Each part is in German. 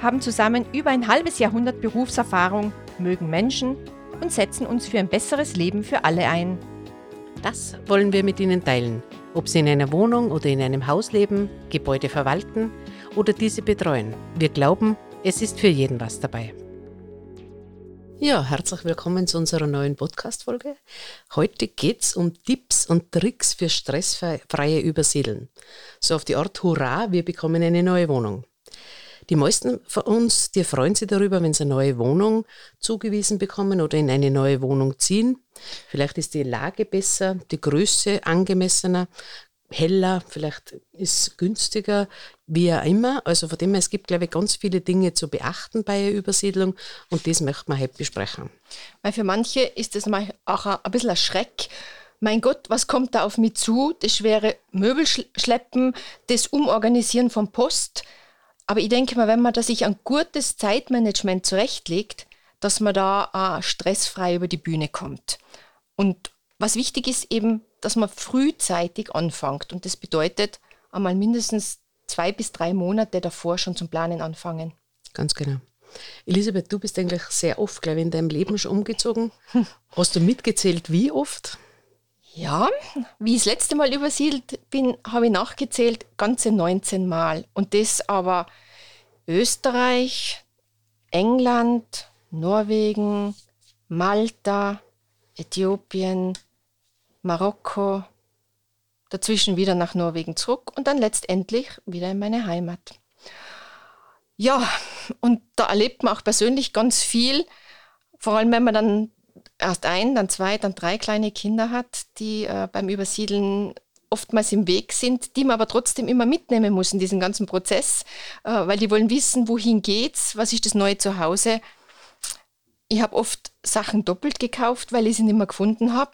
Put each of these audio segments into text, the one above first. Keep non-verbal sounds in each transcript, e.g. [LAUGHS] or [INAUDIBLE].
haben zusammen über ein halbes Jahrhundert Berufserfahrung, mögen Menschen und setzen uns für ein besseres Leben für alle ein. Das wollen wir mit Ihnen teilen, ob Sie in einer Wohnung oder in einem Haus leben, Gebäude verwalten oder diese betreuen. Wir glauben, es ist für jeden was dabei. Ja, herzlich willkommen zu unserer neuen Podcast-Folge. Heute geht es um Tipps und Tricks für stressfreie Übersiedeln. So auf die Art Hurra, wir bekommen eine neue Wohnung. Die meisten von uns, die freuen sich darüber, wenn sie eine neue Wohnung zugewiesen bekommen oder in eine neue Wohnung ziehen. Vielleicht ist die Lage besser, die Größe angemessener, heller, vielleicht ist günstiger, wie auch immer. Also von dem her, es gibt, glaube ich, ganz viele Dinge zu beachten bei der Übersiedlung und das möchte man heute besprechen. Weil für manche ist das auch ein bisschen ein Schreck. Mein Gott, was kommt da auf mich zu? Das schwere Möbelschleppen, das Umorganisieren von Post, aber ich denke mal, wenn man da sich ein gutes Zeitmanagement zurechtlegt, dass man da äh, stressfrei über die Bühne kommt. Und was wichtig ist eben, dass man frühzeitig anfängt. Und das bedeutet einmal mindestens zwei bis drei Monate davor schon zum Planen anfangen. Ganz genau. Elisabeth, du bist eigentlich sehr oft, glaube ich, in deinem Leben schon umgezogen. [LAUGHS] Hast du mitgezählt, wie oft? Ja, wie ich das letzte Mal übersiedelt bin, habe ich nachgezählt, ganze 19 Mal. Und das aber Österreich, England, Norwegen, Malta, Äthiopien, Marokko, dazwischen wieder nach Norwegen zurück und dann letztendlich wieder in meine Heimat. Ja, und da erlebt man auch persönlich ganz viel, vor allem wenn man dann erst ein, dann zwei, dann drei kleine Kinder hat, die äh, beim Übersiedeln oftmals im Weg sind, die man aber trotzdem immer mitnehmen muss in diesen ganzen Prozess, äh, weil die wollen wissen, wohin geht's, was ist das neue Zuhause. Ich habe oft Sachen doppelt gekauft, weil ich sie nicht mehr gefunden habe.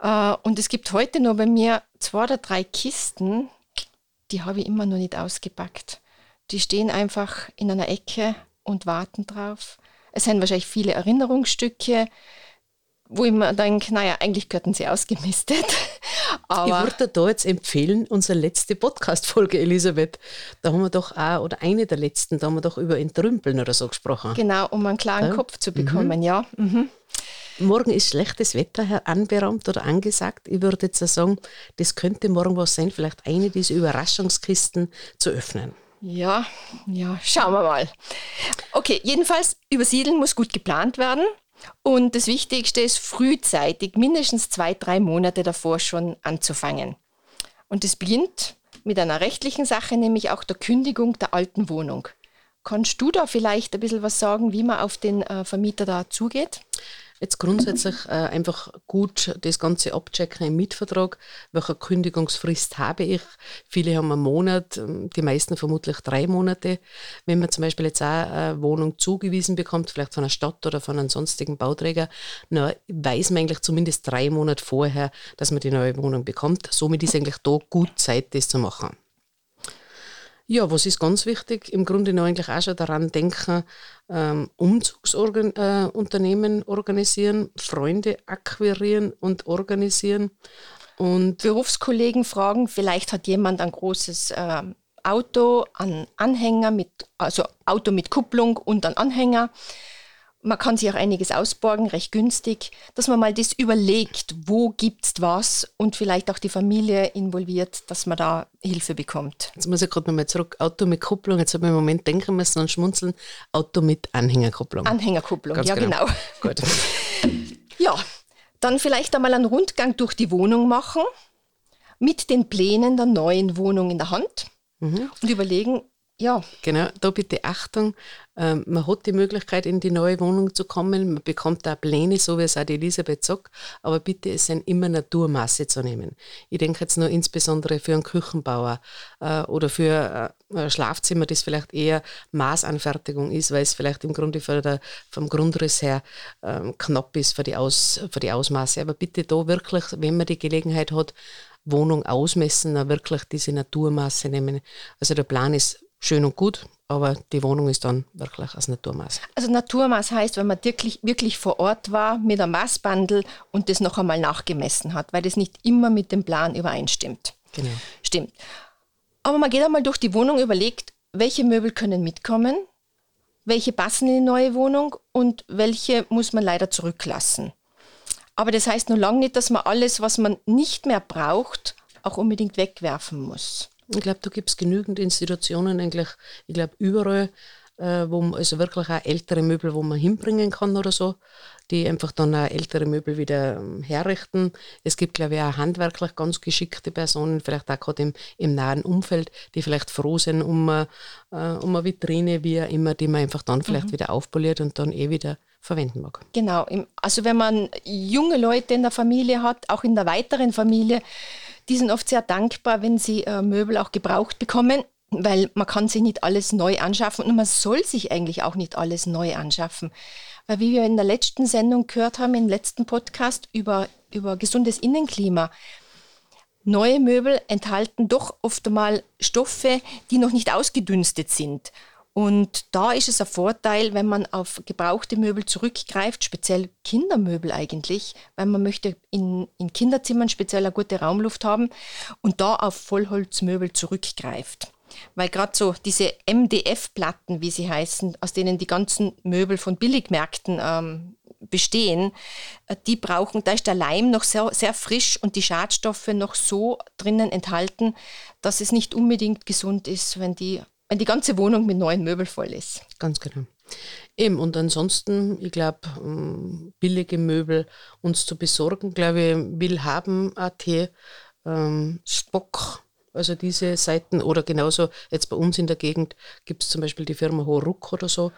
Äh, und es gibt heute noch bei mir zwei oder drei Kisten, die habe ich immer noch nicht ausgepackt. Die stehen einfach in einer Ecke und warten drauf. Es sind wahrscheinlich viele Erinnerungsstücke, wo ich mir denke, naja, eigentlich gehörten sie ausgemistet. [LAUGHS] Aber ich würde da jetzt empfehlen, unsere letzte Podcast-Folge, Elisabeth. Da haben wir doch auch, oder eine der letzten, da haben wir doch über Entrümpeln oder so gesprochen. Genau, um einen klaren ja. Kopf zu bekommen, mhm. ja. Mhm. Morgen ist schlechtes Wetter anberaumt oder angesagt. Ich würde jetzt sagen, das könnte morgen was sein, vielleicht eine dieser Überraschungskisten zu öffnen. Ja, ja, schauen wir mal. Okay, jedenfalls, übersiedeln muss gut geplant werden. Und das Wichtigste ist, frühzeitig, mindestens zwei, drei Monate davor schon anzufangen. Und das beginnt mit einer rechtlichen Sache, nämlich auch der Kündigung der alten Wohnung. Kannst du da vielleicht ein bisschen was sagen, wie man auf den äh, Vermieter da zugeht? Jetzt grundsätzlich äh, einfach gut das Ganze abchecken im Mietvertrag. Welche Kündigungsfrist habe ich? Viele haben einen Monat, ähm, die meisten vermutlich drei Monate. Wenn man zum Beispiel jetzt auch eine Wohnung zugewiesen bekommt, vielleicht von einer Stadt oder von einem sonstigen Bauträger, na, weiß man eigentlich zumindest drei Monate vorher, dass man die neue Wohnung bekommt. Somit ist eigentlich da gut Zeit, das zu machen. Ja, was ist ganz wichtig? Im Grunde noch eigentlich auch schon daran denken, ähm, Umzugsunternehmen äh, organisieren, Freunde akquirieren und organisieren. Und Berufskollegen fragen, vielleicht hat jemand ein großes äh, Auto, einen Anhänger mit, also Auto mit Kupplung und einen Anhänger man kann sich auch einiges ausborgen, recht günstig, dass man mal das überlegt, wo gibt es was und vielleicht auch die Familie involviert, dass man da Hilfe bekommt. Jetzt muss ich gerade nochmal zurück, Auto mit Kupplung, jetzt habe ich im Moment denken müssen und schmunzeln, Auto mit Anhängerkupplung. Anhängerkupplung, Ganz ja genau. genau. [LAUGHS] Gut. [LAUGHS] ja, dann vielleicht einmal einen Rundgang durch die Wohnung machen, mit den Plänen der neuen Wohnung in der Hand mhm. und überlegen, ja. Genau, da bitte Achtung. Ähm, man hat die Möglichkeit, in die neue Wohnung zu kommen. Man bekommt da Pläne, so wie es auch die Elisabeth sagt. Aber bitte, es sind immer Naturmaße zu nehmen. Ich denke jetzt nur insbesondere für einen Küchenbauer äh, oder für äh, ein Schlafzimmer, das vielleicht eher Maßanfertigung ist, weil es vielleicht im Grunde der, vom Grundriss her ähm, knapp ist für die, Aus, für die Ausmaße. Aber bitte da wirklich, wenn man die Gelegenheit hat, Wohnung ausmessen, auch wirklich diese Naturmaße nehmen. Also der Plan ist schön und gut, aber die Wohnung ist dann wirklich als Naturmaß. Also Naturmaß heißt, wenn man wirklich, wirklich vor Ort war mit einem Maßbandel und das noch einmal nachgemessen hat, weil das nicht immer mit dem Plan übereinstimmt. Genau. Stimmt. Aber man geht einmal durch die Wohnung, überlegt, welche Möbel können mitkommen, welche passen in die neue Wohnung und welche muss man leider zurücklassen. Aber das heißt nur lange nicht, dass man alles, was man nicht mehr braucht, auch unbedingt wegwerfen muss. Ich glaube, da gibt es genügend Institutionen, eigentlich, ich glaube, überall, äh, wo man, also wirklich auch ältere Möbel, wo man hinbringen kann oder so, die einfach dann auch ältere Möbel wieder ähm, herrichten. Es gibt, glaube ich, auch handwerklich ganz geschickte Personen, vielleicht auch gerade im, im nahen Umfeld, die vielleicht froh sind um, äh, um eine Vitrine, wie auch immer, die man einfach dann vielleicht mhm. wieder aufpoliert und dann eh wieder verwenden mag. Genau. Also wenn man junge Leute in der Familie hat, auch in der weiteren Familie, die sind oft sehr dankbar, wenn sie äh, Möbel auch gebraucht bekommen, weil man kann sich nicht alles neu anschaffen und man soll sich eigentlich auch nicht alles neu anschaffen. Weil wie wir in der letzten Sendung gehört haben, im letzten Podcast über, über gesundes Innenklima, neue Möbel enthalten doch oft einmal Stoffe, die noch nicht ausgedünstet sind. Und da ist es ein Vorteil, wenn man auf gebrauchte Möbel zurückgreift, speziell Kindermöbel eigentlich, weil man möchte in, in Kinderzimmern speziell eine gute Raumluft haben und da auf Vollholzmöbel zurückgreift. Weil gerade so diese MDF-Platten, wie sie heißen, aus denen die ganzen Möbel von Billigmärkten ähm, bestehen, äh, die brauchen, da ist der Leim noch sehr, sehr frisch und die Schadstoffe noch so drinnen enthalten, dass es nicht unbedingt gesund ist, wenn die wenn die ganze Wohnung mit neuen Möbeln voll ist. Ganz genau. Eben, und ansonsten, ich glaube, ähm, billige Möbel uns zu besorgen, glaube ich, will haben AT, ähm, Spock, also diese Seiten, oder genauso jetzt bei uns in der Gegend gibt es zum Beispiel die Firma Horuck oder so,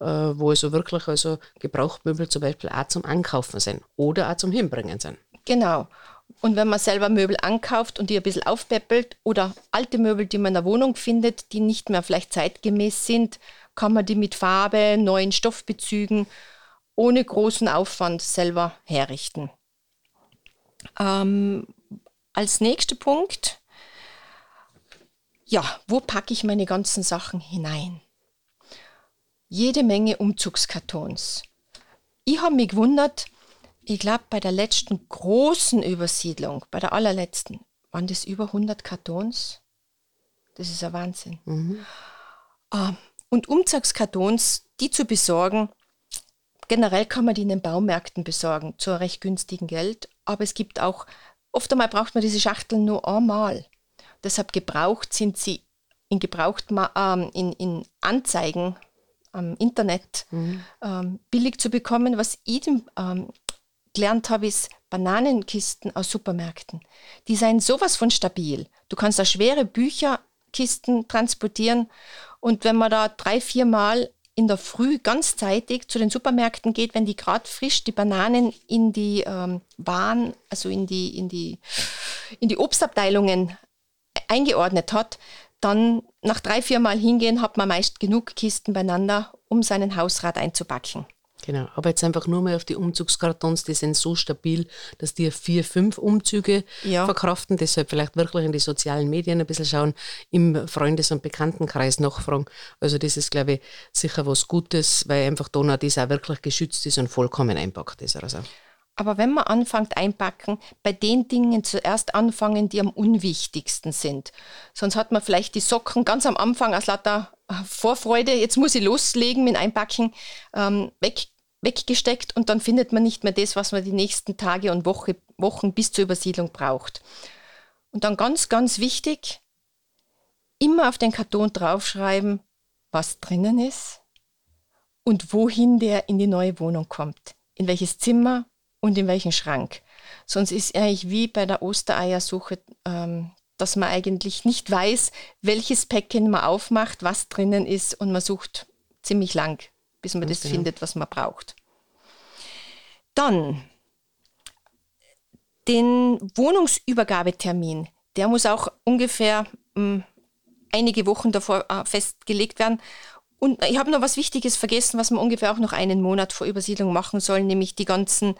äh, wo also wirklich also Gebrauchtmöbel zum Beispiel auch zum Ankaufen sind oder auch zum Hinbringen sind. Genau. Und wenn man selber Möbel ankauft und die ein bisschen aufpeppelt oder alte Möbel, die man in der Wohnung findet, die nicht mehr vielleicht zeitgemäß sind, kann man die mit Farbe, neuen Stoffbezügen ohne großen Aufwand selber herrichten. Ähm, als nächster Punkt, ja, wo packe ich meine ganzen Sachen hinein? Jede Menge Umzugskartons. Ich habe mich gewundert, ich glaube, bei der letzten großen Übersiedlung, bei der allerletzten, waren das über 100 Kartons. Das ist ein Wahnsinn. Mhm. Ah, und Umzugskartons, die zu besorgen, generell kann man die in den Baumärkten besorgen, zu einem recht günstigen Geld. Aber es gibt auch, oft einmal braucht man diese Schachteln nur einmal. Deshalb gebraucht sind sie in gebraucht ähm, in, in Anzeigen am Internet mhm. ähm, billig zu bekommen, was ich dem ähm, gelernt habe, ist Bananenkisten aus Supermärkten. Die seien sowas von stabil. Du kannst da schwere Bücherkisten transportieren und wenn man da drei, vier Mal in der Früh ganzzeitig zu den Supermärkten geht, wenn die gerade frisch die Bananen in die ähm, Waren, also in die, in, die, in die Obstabteilungen eingeordnet hat, dann nach drei, vier Mal hingehen, hat man meist genug Kisten beieinander, um seinen Hausrat einzupacken. Genau, aber jetzt einfach nur mal auf die Umzugskartons, die sind so stabil, dass die vier, fünf Umzüge ja. verkraften. Deshalb vielleicht wirklich in die sozialen Medien ein bisschen schauen, im Freundes- und Bekanntenkreis nachfragen. Also das ist, glaube ich, sicher was Gutes, weil einfach Donau das auch wirklich geschützt ist und vollkommen einpackt ist. Also. Aber wenn man anfängt einpacken, bei den Dingen zuerst anfangen, die am unwichtigsten sind. Sonst hat man vielleicht die Socken ganz am Anfang aus lauter Vorfreude, jetzt muss ich loslegen mit Einpacken, ähm, weg, weggesteckt und dann findet man nicht mehr das, was man die nächsten Tage und Woche, Wochen bis zur Übersiedlung braucht. Und dann ganz, ganz wichtig, immer auf den Karton draufschreiben, was drinnen ist und wohin der in die neue Wohnung kommt. In welches Zimmer und in welchen Schrank. Sonst ist eigentlich wie bei der Ostereiersuche ähm, dass man eigentlich nicht weiß, welches Päckchen man aufmacht, was drinnen ist und man sucht ziemlich lang, bis man das genau. findet, was man braucht. Dann den Wohnungsübergabetermin, der muss auch ungefähr mh, hm, einige Wochen davor äh, festgelegt werden. Und ich habe noch was Wichtiges vergessen, was man ungefähr auch noch einen Monat vor Übersiedlung machen soll, nämlich die ganzen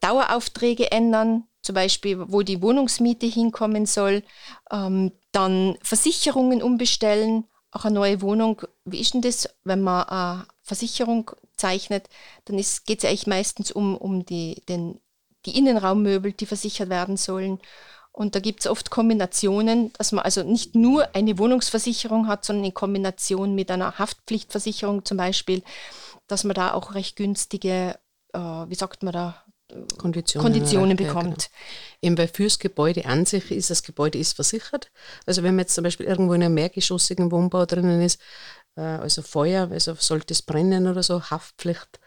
Daueraufträge ändern, zum Beispiel, wo die Wohnungsmiete hinkommen soll, ähm, dann Versicherungen umbestellen, auch eine neue Wohnung. Wie ist denn das, wenn man eine Versicherung zeichnet? Dann geht es eigentlich meistens um, um die, den, die Innenraummöbel, die versichert werden sollen. Und da gibt es oft Kombinationen, dass man also nicht nur eine Wohnungsversicherung hat, sondern in Kombination mit einer Haftpflichtversicherung zum Beispiel, dass man da auch recht günstige, äh, wie sagt man da, Konditionen, Konditionen bekommt. Ja, genau. Eben weil fürs Gebäude an sich ist, das Gebäude ist versichert. Also wenn man jetzt zum Beispiel irgendwo in einem mehrgeschossigen Wohnbau drinnen ist, also Feuer, also sollte es brennen oder so, Haftpflicht,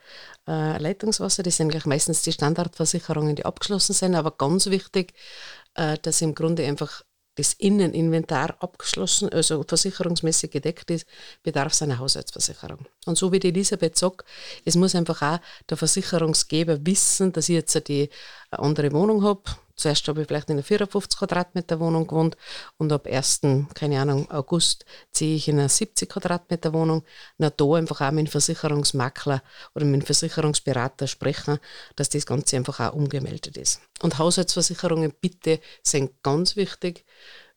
äh, Leitungswasser, das sind eigentlich meistens die Standardversicherungen, die abgeschlossen sind, aber ganz wichtig, äh, dass im Grunde einfach das Inneninventar abgeschlossen, also versicherungsmäßig gedeckt ist, bedarf es einer Haushaltsversicherung. Und so wie die Elisabeth sagt, es muss einfach auch der Versicherungsgeber wissen, dass ich jetzt die andere Wohnung habe, Zuerst habe ich vielleicht in einer 54 Quadratmeter Wohnung gewohnt und ab 1. keine Ahnung, August ziehe ich in einer 70 Quadratmeter Wohnung. Na, da einfach auch mit dem Versicherungsmakler oder mit dem Versicherungsberater sprechen, dass das Ganze einfach auch umgemeldet ist. Und Haushaltsversicherungen bitte sind ganz wichtig.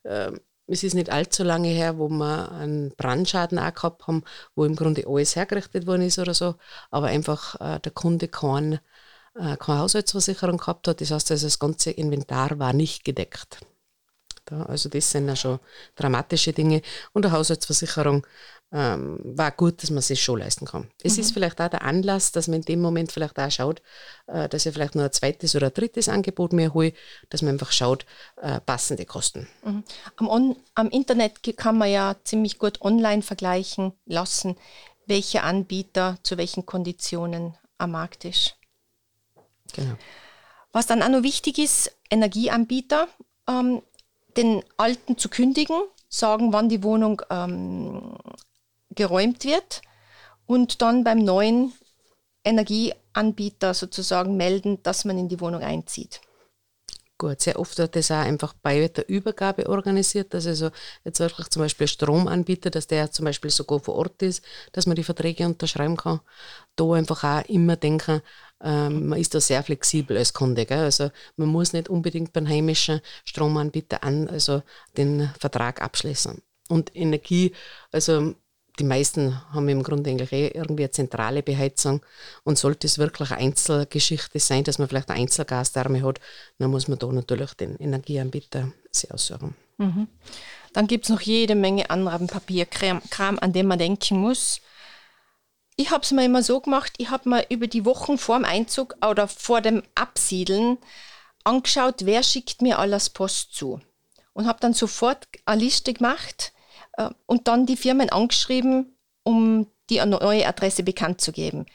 Ähm, es ist nicht allzu lange her, wo wir einen Brandschaden auch gehabt haben, wo im Grunde alles hergerichtet worden ist oder so, aber einfach äh, der Kunde keinen äh, keine Haushaltsversicherung gehabt hat. Das heißt, also das ganze Inventar war nicht gedeckt. Da, also das sind ja schon dramatische Dinge. Und eine Haushaltsversicherung ähm, war gut, dass man sich schon leisten kann. Es mhm. ist vielleicht auch der Anlass, dass man in dem Moment vielleicht auch schaut, äh, dass ich vielleicht noch ein zweites oder ein drittes Angebot mehr hole, dass man einfach schaut, äh, passende Kosten. Mhm. Am, am Internet kann man ja ziemlich gut online vergleichen lassen, welche Anbieter zu welchen Konditionen am Markt ist. Genau. Was dann auch noch wichtig ist, Energieanbieter, ähm, den alten zu kündigen, sagen, wann die Wohnung ähm, geräumt wird und dann beim neuen Energieanbieter sozusagen melden, dass man in die Wohnung einzieht. Gut, sehr oft wird das auch einfach bei der Übergabe organisiert, dass also jetzt wirklich zum Beispiel Stromanbieter, dass der zum Beispiel sogar vor Ort ist, dass man die Verträge unterschreiben kann. Da einfach auch immer denken, ähm, man ist da sehr flexibel als Kunde. Gell? Also man muss nicht unbedingt beim heimischen Stromanbieter an, also den Vertrag abschließen. Und Energie, also die meisten haben im Grunde eigentlich eh irgendwie eine zentrale Beheizung. Und sollte es wirklich eine Einzelgeschichte sein, dass man vielleicht eine Einzelgasdärme hat, dann muss man da natürlich den Energieanbieter sich aussuchen. Mhm. Dann gibt es noch jede Menge anderen Papierkram, an den man denken muss. Ich habe es mir immer so gemacht, ich habe mir über die Wochen vor dem Einzug oder vor dem Absiedeln angeschaut, wer schickt mir alles Post zu. Und habe dann sofort eine Liste gemacht äh, und dann die Firmen angeschrieben, um die neue Adresse bekannt zu geben.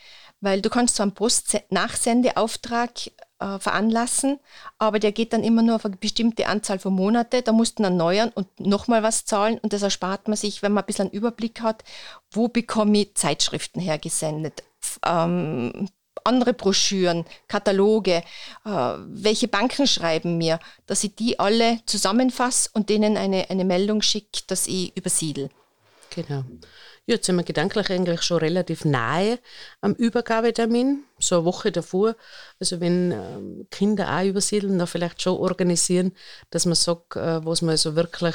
Weil du kannst so einen Post-Nachsendeauftrag äh, veranlassen, aber der geht dann immer nur auf eine bestimmte Anzahl von Monate. Da musst du dann erneuern und nochmal was zahlen und das erspart man sich, wenn man ein bisschen einen Überblick hat, wo bekomme ich Zeitschriften hergesendet, ähm, andere Broschüren, Kataloge, äh, welche Banken schreiben mir, dass ich die alle zusammenfasse und denen eine, eine Meldung schicke, dass ich übersiedel. Genau. Jetzt sind wir gedanklich eigentlich schon relativ nahe am Übergabetermin, so eine Woche davor. Also wenn ähm, Kinder auch übersiedeln, dann vielleicht schon organisieren, dass man sagt, äh, was man also wirklich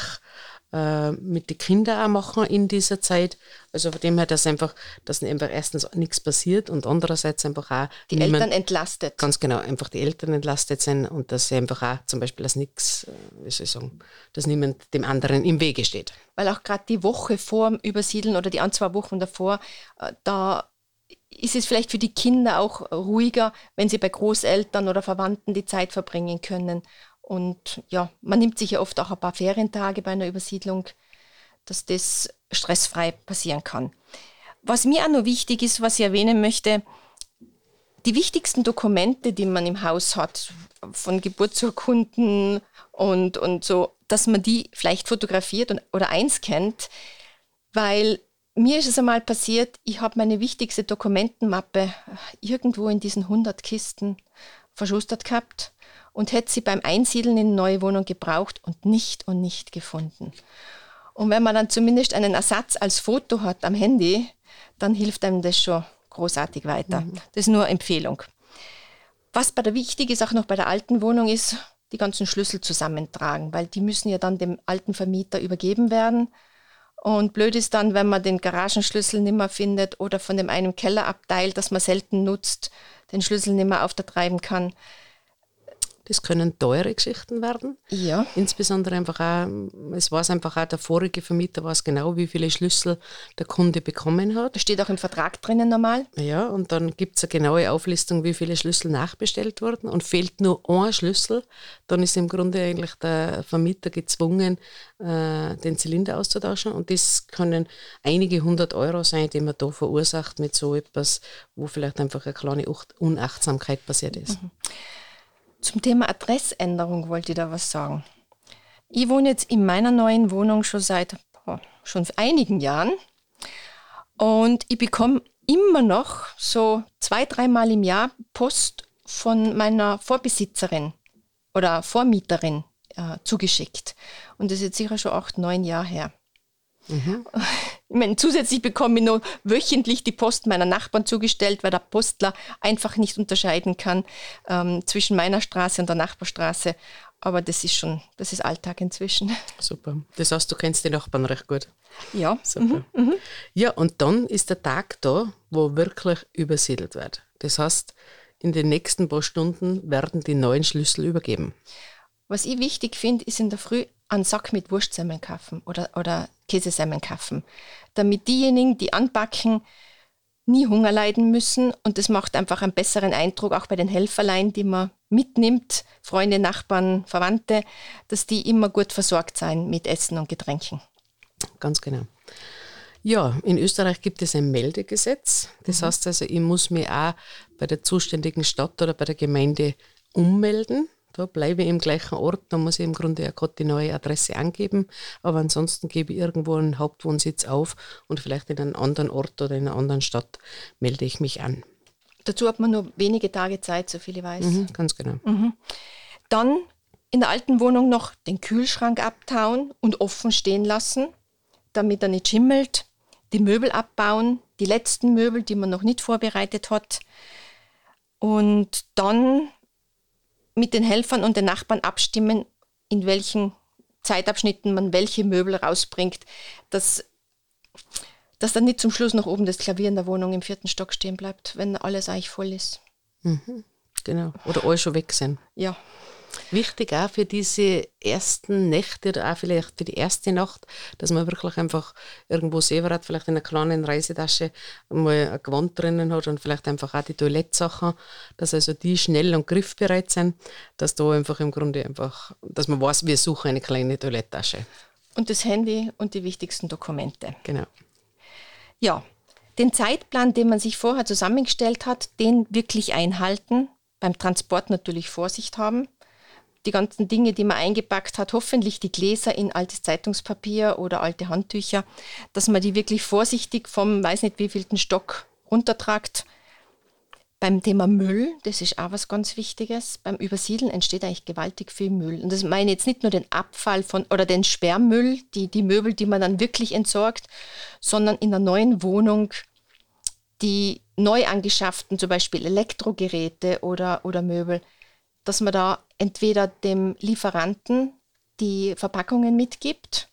äh, mit den Kindern auch machen in dieser Zeit. Also von dem her, dass einfach, dass einfach erstens nichts passiert und andererseits einfach auch die niemand, Eltern entlastet. Ganz genau, einfach die Eltern entlastet sind und dass sie einfach auch zum Beispiel dass nichts, äh, wie soll ich sagen, dass niemand dem anderen im Wege steht. Weil auch gerade die Woche vor dem Übersiedeln oder die ein, zwei Wochen davor, äh, da ist es vielleicht für die Kinder auch ruhiger, wenn sie bei Großeltern oder Verwandten die Zeit verbringen können und ja, man nimmt sich ja oft auch ein paar Ferientage bei einer Übersiedlung, dass das stressfrei passieren kann. Was mir auch noch wichtig ist, was ich erwähnen möchte, die wichtigsten Dokumente, die man im Haus hat, von Geburtsurkunden und, und so, dass man die vielleicht fotografiert und, oder einscannt, weil mir ist es einmal passiert, ich habe meine wichtigste Dokumentenmappe irgendwo in diesen 100 Kisten verschustert gehabt und hätte sie beim Einsiedeln in eine neue Wohnung gebraucht und nicht und nicht gefunden. Und wenn man dann zumindest einen Ersatz als Foto hat am Handy, dann hilft einem das schon großartig weiter. Mhm. Das ist nur Empfehlung. Was bei der wichtig ist, auch noch bei der alten Wohnung, ist die ganzen Schlüssel zusammentragen, weil die müssen ja dann dem alten Vermieter übergeben werden. Und blöd ist dann, wenn man den Garagenschlüssel nicht mehr findet oder von dem einen Kellerabteil, das man selten nutzt, den Schlüssel nicht mehr auftreiben kann. Das können teure Geschichten werden. Ja. Insbesondere einfach auch, es weiß einfach auch, der vorige Vermieter weiß genau, wie viele Schlüssel der Kunde bekommen hat. Das steht auch im Vertrag drinnen normal. Ja, und dann gibt es eine genaue Auflistung, wie viele Schlüssel nachbestellt wurden und fehlt nur ein Schlüssel, dann ist im Grunde eigentlich der Vermieter gezwungen, äh, den Zylinder auszutauschen. Und das können einige hundert Euro sein, die man da verursacht mit so etwas, wo vielleicht einfach eine kleine Unachtsamkeit passiert ist. Mhm. Zum Thema Adressänderung wollte ich da was sagen. Ich wohne jetzt in meiner neuen Wohnung schon seit oh, schon einigen Jahren und ich bekomme immer noch so zwei, dreimal im Jahr Post von meiner Vorbesitzerin oder Vormieterin äh, zugeschickt. Und das ist jetzt sicher schon acht, neun Jahre her. Mhm. [LAUGHS] Ich meine, zusätzlich bekomme ich noch wöchentlich die Post meiner Nachbarn zugestellt, weil der Postler einfach nicht unterscheiden kann ähm, zwischen meiner Straße und der Nachbarstraße. Aber das ist schon, das ist Alltag inzwischen. Super. Das heißt, du kennst die Nachbarn recht gut. Ja. Super. Mhm. Mhm. Ja, und dann ist der Tag da, wo wirklich übersiedelt wird. Das heißt, in den nächsten paar Stunden werden die neuen Schlüssel übergeben. Was ich wichtig finde, ist in der Früh einen Sack mit Wurstsemmeln kaufen oder, oder Käsesemmeln kaufen, damit diejenigen, die anpacken, nie Hunger leiden müssen und das macht einfach einen besseren Eindruck auch bei den Helferlein, die man mitnimmt, Freunde, Nachbarn, Verwandte, dass die immer gut versorgt sein mit Essen und Getränken. Ganz genau. Ja, in Österreich gibt es ein Meldegesetz. Das mhm. heißt also, ich muss mich auch bei der zuständigen Stadt oder bei der Gemeinde ummelden da bleibe ich im gleichen Ort, da muss ich im Grunde ja gerade die neue Adresse angeben, aber ansonsten gebe ich irgendwo einen Hauptwohnsitz auf und vielleicht in einem anderen Ort oder in einer anderen Stadt melde ich mich an. Dazu hat man nur wenige Tage Zeit, so viel ich weiß. Mhm, ganz genau. Mhm. Dann in der alten Wohnung noch den Kühlschrank abtauen und offen stehen lassen, damit er nicht schimmelt. Die Möbel abbauen, die letzten Möbel, die man noch nicht vorbereitet hat. Und dann mit den Helfern und den Nachbarn abstimmen, in welchen Zeitabschnitten man welche Möbel rausbringt, dass, dass dann nicht zum Schluss noch oben das Klavier in der Wohnung im vierten Stock stehen bleibt, wenn alles eigentlich voll ist. Mhm, genau. Oder alle schon weg sind. Ja. Wichtig auch für diese ersten Nächte oder auch vielleicht für die erste Nacht, dass man wirklich einfach irgendwo selber hat, vielleicht in einer kleinen Reisetasche mal ein Gewand drinnen hat und vielleicht einfach auch die Toilettsachen, dass also die schnell und griffbereit sind, dass da einfach im Grunde einfach, dass man weiß, wir suchen eine kleine Toiletttasche. Und das Handy und die wichtigsten Dokumente. Genau. Ja, den Zeitplan, den man sich vorher zusammengestellt hat, den wirklich einhalten. Beim Transport natürlich Vorsicht haben die ganzen Dinge, die man eingepackt hat, hoffentlich die Gläser in altes Zeitungspapier oder alte Handtücher, dass man die wirklich vorsichtig vom, weiß nicht wievielten Stock runtertragt. Beim Thema Müll, das ist auch was ganz Wichtiges. Beim Übersiedeln entsteht eigentlich gewaltig viel Müll. Und das meine ich jetzt nicht nur den Abfall von oder den Sperrmüll, die, die Möbel, die man dann wirklich entsorgt, sondern in der neuen Wohnung die neu angeschafften, zum Beispiel Elektrogeräte oder, oder Möbel, dass man da entweder dem Lieferanten die Verpackungen mitgibt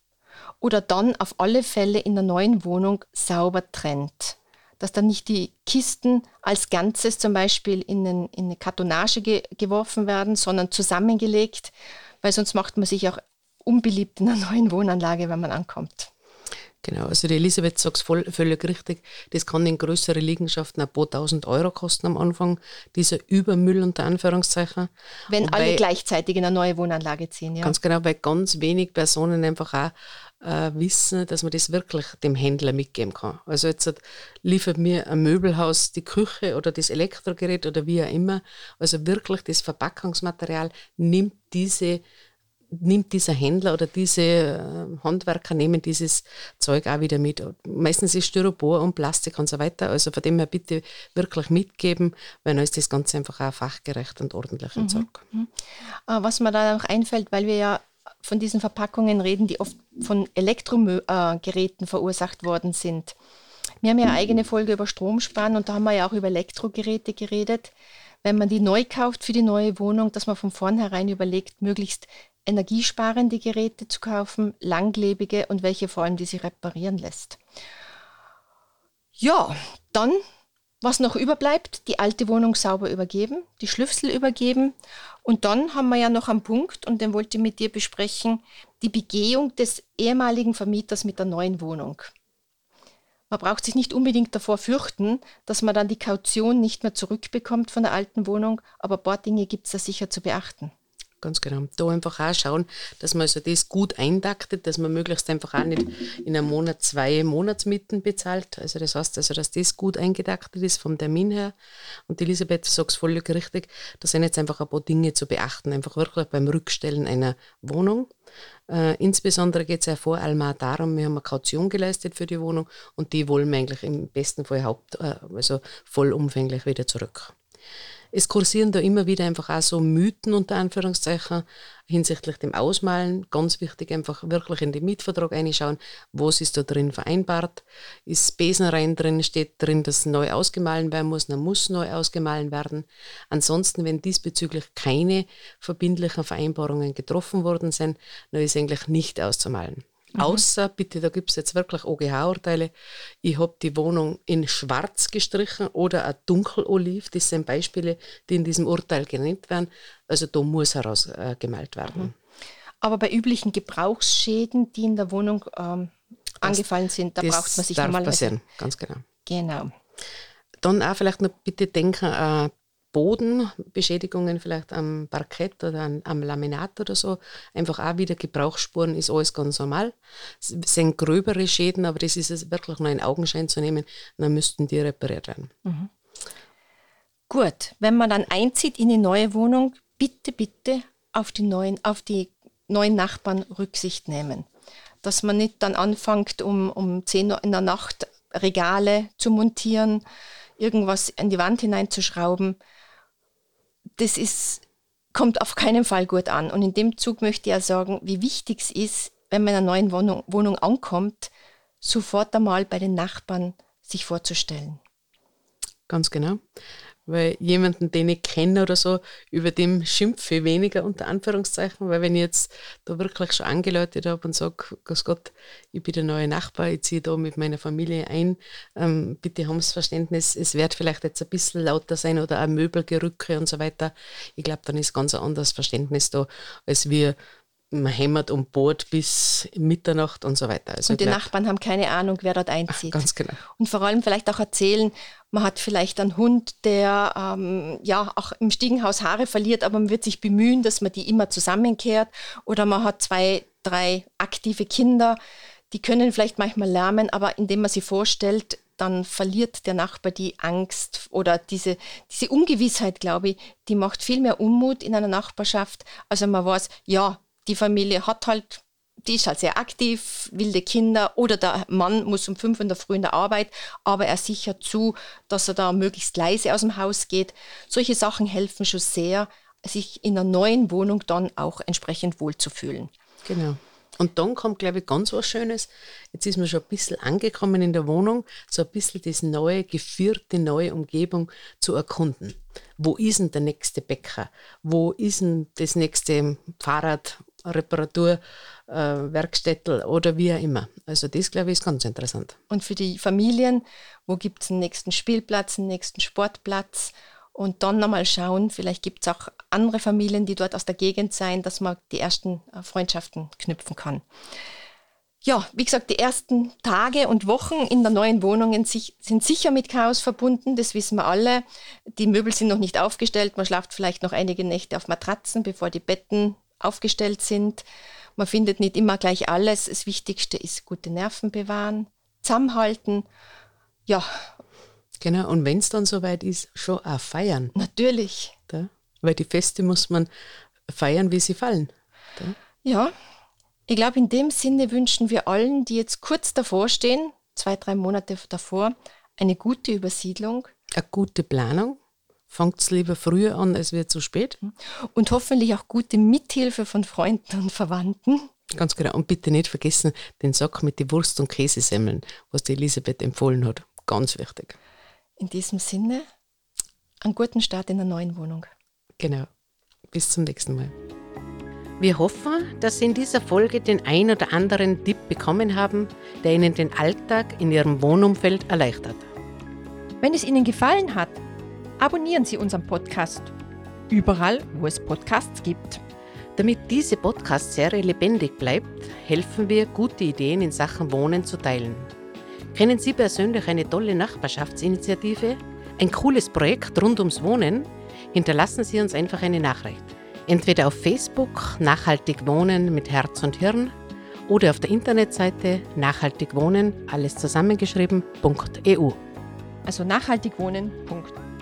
oder dann auf alle Fälle in der neuen Wohnung sauber trennt. Dass dann nicht die Kisten als Ganzes zum Beispiel in, einen, in eine Kartonage ge geworfen werden, sondern zusammengelegt, weil sonst macht man sich auch unbeliebt in einer neuen Wohnanlage, wenn man ankommt. Genau, also die Elisabeth sagt es völlig richtig. Das kann in größere Liegenschaften ein paar tausend Euro kosten am Anfang, dieser Übermüll unter Anführungszeichen. Wenn alle gleichzeitig in eine neue Wohnanlage ziehen, ja. Ganz genau, weil ganz wenig Personen einfach auch äh, wissen, dass man das wirklich dem Händler mitgeben kann. Also jetzt hat, liefert mir ein Möbelhaus die Küche oder das Elektrogerät oder wie auch immer. Also wirklich das Verpackungsmaterial nimmt diese nimmt dieser Händler oder diese äh, Handwerker nehmen dieses Zeug auch wieder mit. Meistens ist Styropor und Plastik und so weiter. Also von dem her bitte wirklich mitgeben, weil dann ist das Ganze einfach auch fachgerecht und ordentlich mhm. Zeug. Mhm. Äh, was mir da noch einfällt, weil wir ja von diesen Verpackungen reden, die oft von Elektrogeräten verursacht worden sind. Wir haben ja eine eigene Folge über Stromsparen und da haben wir ja auch über Elektrogeräte geredet. Wenn man die neu kauft für die neue Wohnung, dass man von vornherein überlegt, möglichst energiesparende Geräte zu kaufen, langlebige und welche vor allem, die sie reparieren lässt. Ja, dann, was noch überbleibt, die alte Wohnung sauber übergeben, die Schlüssel übergeben und dann haben wir ja noch einen Punkt und den wollte ich mit dir besprechen, die Begehung des ehemaligen Vermieters mit der neuen Wohnung. Man braucht sich nicht unbedingt davor fürchten, dass man dann die Kaution nicht mehr zurückbekommt von der alten Wohnung, aber ein paar Dinge gibt es da sicher zu beachten. Ganz genau. Da einfach auch schauen, dass man also das gut eindaktet, dass man möglichst einfach auch nicht in einem Monat zwei Monatsmieten bezahlt. Also das heißt also, dass das gut eingedaktet ist vom Termin her. Und Elisabeth sagt es völlig richtig, da sind jetzt einfach ein paar Dinge zu beachten, einfach wirklich beim Rückstellen einer Wohnung. Äh, insbesondere geht es ja vor allem auch darum, wir haben eine Kaution geleistet für die Wohnung und die wollen wir eigentlich im besten Fall haupt, äh, also vollumfänglich wieder zurück es kursieren da immer wieder einfach auch so Mythen unter Anführungszeichen hinsichtlich dem Ausmalen. Ganz wichtig, einfach wirklich in den Mietvertrag reinschauen, was ist da drin vereinbart. Ist Besenrein drin, steht drin, dass neu ausgemahlen werden muss, dann muss neu ausgemahlen werden. Ansonsten, wenn diesbezüglich keine verbindlichen Vereinbarungen getroffen worden sind, dann ist eigentlich nicht auszumalen. Mhm. Außer, bitte, da gibt es jetzt wirklich OGH-Urteile, ich habe die Wohnung in schwarz gestrichen oder ein dunkeloliv, das sind Beispiele, die in diesem Urteil genannt werden. Also da muss herausgemalt äh, werden. Mhm. Aber bei üblichen Gebrauchsschäden, die in der Wohnung ähm, angefallen sind, da braucht man sich darf normalerweise... passieren, ganz genau. Genau. Dann auch vielleicht noch bitte denken, äh, Bodenbeschädigungen vielleicht am Parkett oder am, am, Laminat oder so, einfach auch wieder Gebrauchsspuren ist alles ganz normal. Es sind gröbere Schäden, aber das ist es wirklich nur in Augenschein zu nehmen, dann müssten die repariert werden. Mhm. Gut, wenn man dann einzieht in die neue Wohnung, bitte, bitte auf die neuen, auf die neuen Nachbarn Rücksicht nehmen. Dass man nicht dann anfängt, um, um 10 Uhr in der Nacht Regale zu montieren, irgendwas in die Wand hineinzuschrauben das ist, kommt auf keinen Fall gut an. Und in dem Zug möchte ich ja sagen, wie wichtig es ist, wenn man in einer neuen Wohnung, Wohnung ankommt, sofort einmal bei den Nachbarn sich vorzustellen. Ganz genau weil jemanden, den ich kenne oder so, über dem schimpfe weniger unter Anführungszeichen, weil wenn ich jetzt da wirklich schon angeläutet habe und sage, Gott Gott, ich bin der neue Nachbar, ich ziehe da mit meiner Familie ein, ähm, bitte haben Sie Verständnis, es wird vielleicht jetzt ein bisschen lauter sein oder ein Möbelgerücke und so weiter. Ich glaube, dann ist ganz ein anderes Verständnis da, als wir man hämmert um Bord bis Mitternacht und so weiter. Also und die glaub, Nachbarn haben keine Ahnung, wer dort einzieht. Ganz genau. Und vor allem vielleicht auch erzählen, man hat vielleicht einen Hund, der ähm, ja auch im Stiegenhaus Haare verliert, aber man wird sich bemühen, dass man die immer zusammenkehrt. Oder man hat zwei, drei aktive Kinder, die können vielleicht manchmal lärmen, aber indem man sie vorstellt, dann verliert der Nachbar die Angst oder diese, diese Ungewissheit, glaube ich, die macht viel mehr Unmut in einer Nachbarschaft. Also man weiß, ja, die Familie hat halt die ist halt sehr aktiv, wilde Kinder oder der Mann muss um fünf in der Früh in der Arbeit, aber er sichert zu, dass er da möglichst leise aus dem Haus geht. Solche Sachen helfen schon sehr, sich in einer neuen Wohnung dann auch entsprechend wohlzufühlen. Genau. Und dann kommt, glaube ich, ganz was Schönes. Jetzt ist man schon ein bisschen angekommen in der Wohnung, so ein bisschen das neue, geführte, neue Umgebung zu erkunden. Wo ist denn der nächste Bäcker? Wo ist denn das nächste Fahrrad Reparatur, äh, oder wie auch immer. Also das, glaube ich, ist ganz interessant. Und für die Familien, wo gibt es einen nächsten Spielplatz, einen nächsten Sportplatz und dann nochmal schauen, vielleicht gibt es auch andere Familien, die dort aus der Gegend sein, dass man die ersten äh, Freundschaften knüpfen kann. Ja, wie gesagt, die ersten Tage und Wochen in der neuen Wohnung sind sicher mit Chaos verbunden, das wissen wir alle. Die Möbel sind noch nicht aufgestellt, man schlaft vielleicht noch einige Nächte auf Matratzen, bevor die Betten aufgestellt sind. Man findet nicht immer gleich alles. Das Wichtigste ist gute Nerven bewahren, zusammenhalten. Ja. Genau, und wenn es dann soweit ist, schon auch feiern. Natürlich. Da? Weil die Feste muss man feiern, wie sie fallen. Da? Ja, ich glaube, in dem Sinne wünschen wir allen, die jetzt kurz davor stehen, zwei, drei Monate davor, eine gute Übersiedlung. Eine gute Planung. Fangt es lieber früher an, als wird zu spät. Und hoffentlich auch gute Mithilfe von Freunden und Verwandten. Ganz genau. Und bitte nicht vergessen den Sack mit den Wurst- und Käsesemmeln, was die Elisabeth empfohlen hat. Ganz wichtig. In diesem Sinne, einen guten Start in der neuen Wohnung. Genau. Bis zum nächsten Mal. Wir hoffen, dass Sie in dieser Folge den ein oder anderen Tipp bekommen haben, der Ihnen den Alltag in Ihrem Wohnumfeld erleichtert. Wenn es Ihnen gefallen hat, abonnieren Sie unseren Podcast. Überall, wo es Podcasts gibt. Damit diese Podcast-Serie lebendig bleibt, helfen wir, gute Ideen in Sachen Wohnen zu teilen. Kennen Sie persönlich eine tolle Nachbarschaftsinitiative? Ein cooles Projekt rund ums Wohnen? Hinterlassen Sie uns einfach eine Nachricht. Entweder auf Facebook Nachhaltig Wohnen mit Herz und Hirn oder auf der Internetseite Nachhaltig Wohnen, alles zusammengeschrieben.eu. Also nachhaltigwohnen.eu.